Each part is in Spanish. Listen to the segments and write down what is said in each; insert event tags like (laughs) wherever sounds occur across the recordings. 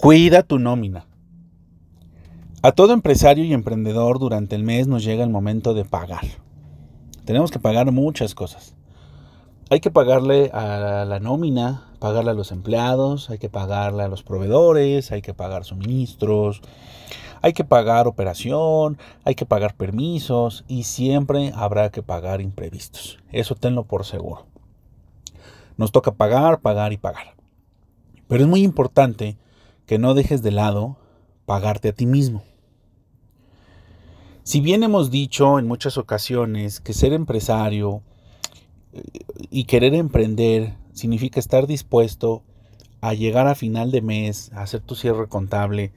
Cuida tu nómina. A todo empresario y emprendedor durante el mes nos llega el momento de pagar. Tenemos que pagar muchas cosas. Hay que pagarle a la nómina, pagarle a los empleados, hay que pagarle a los proveedores, hay que pagar suministros, hay que pagar operación, hay que pagar permisos y siempre habrá que pagar imprevistos. Eso tenlo por seguro. Nos toca pagar, pagar y pagar. Pero es muy importante que no dejes de lado pagarte a ti mismo. Si bien hemos dicho en muchas ocasiones que ser empresario eh, y querer emprender significa estar dispuesto a llegar a final de mes, a hacer tu cierre contable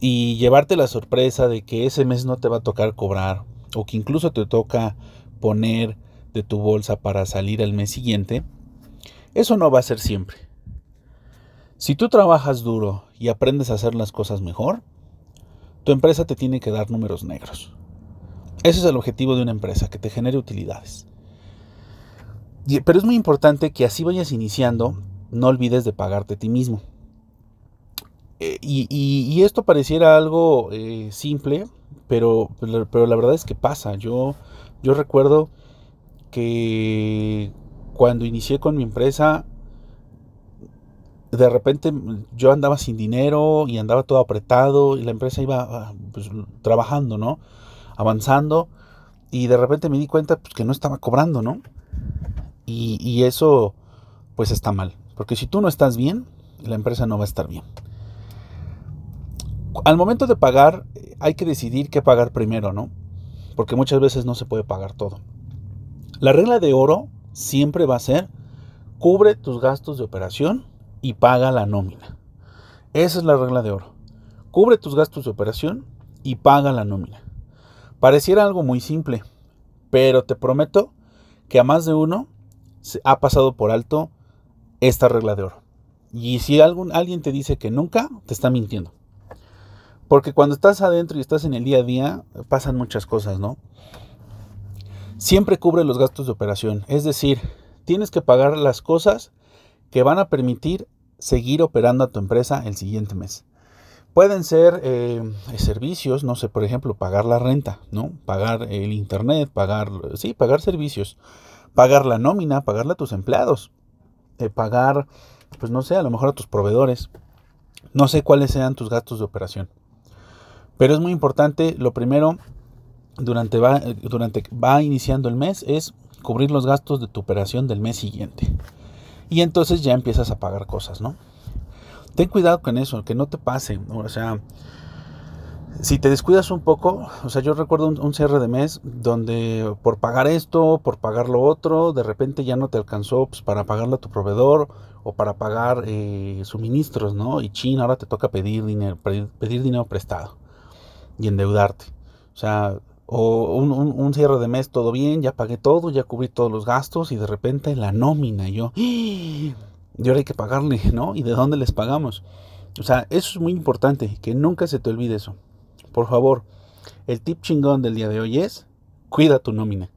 y llevarte la sorpresa de que ese mes no te va a tocar cobrar o que incluso te toca poner de tu bolsa para salir el mes siguiente, eso no va a ser siempre. Si tú trabajas duro y aprendes a hacer las cosas mejor, tu empresa te tiene que dar números negros. Ese es el objetivo de una empresa, que te genere utilidades. Pero es muy importante que así vayas iniciando, no olvides de pagarte a ti mismo. Eh, y, esto pareciera algo eh, simple, pero, pero la verdad es que pasa. Yo, yo recuerdo que cuando inicié con mi empresa, de repente yo andaba sin dinero y andaba todo apretado y la empresa iba ah, pues, trabajando, ¿no? Avanzando y de repente me di cuenta pues, que no estaba cobrando, ¿no? Y, y, eso pues está mal, porque si tú no estás bien, la empresa no va a estar bien. Al momento de pagar hay que decidir qué pagar primero, ¿no? Porque muchas veces no se puede pagar todo. La regla de oro siempre va a ser cubre tus gastos de operación y paga la nómina. Esa es la regla de oro. Cubre tus gastos de operación y paga la nómina. Pareciera algo muy simple, pero te prometo que a más de uno se ha pasado por alto esta regla de oro. Y si algún, alguien te dice que nunca, te está mintiendo. Porque cuando estás adentro y estás en el día a día, pasan muchas cosas, ¿no? Siempre cubre los gastos de operación. Es decir, tienes que pagar las cosas que van a permitir seguir operando a tu empresa el siguiente mes. Pueden ser eh, servicios, no sé, por ejemplo, pagar la renta, ¿no? Pagar el internet, pagar, sí, pagar servicios, pagar la nómina, pagarle a tus empleados, eh, pagar, pues no sé, a lo mejor a tus proveedores. No sé cuáles sean tus gastos de operación. Pero es muy importante, lo primero, durante va, durante va iniciando el mes, es cubrir los gastos de tu operación del mes siguiente y entonces ya empiezas a pagar cosas, ¿no? Ten cuidado con eso, que no te pase, o sea, si te descuidas un poco, o sea, yo recuerdo un, cierre de mes donde por pagar esto, por pagar lo otro, de repente ya no te alcanzó pues, para pagarle a tu proveedor o para pagar eh, suministros, ¿no? Y China ahora te toca pedir dinero, pedir dinero prestado y endeudarte. O sea, o un, cierre de mes todo bien, ya pagué todo, ya cubrí todos los gastos y de repente la nómina, yo, y ahora hay que pagarle, (laughs) ¿no? ¿Y de dónde les pagamos? O sea, eso es muy importante, que nunca se te olvide eso. Por favor, el tip chingón del día de hoy es, cuida tu nómina.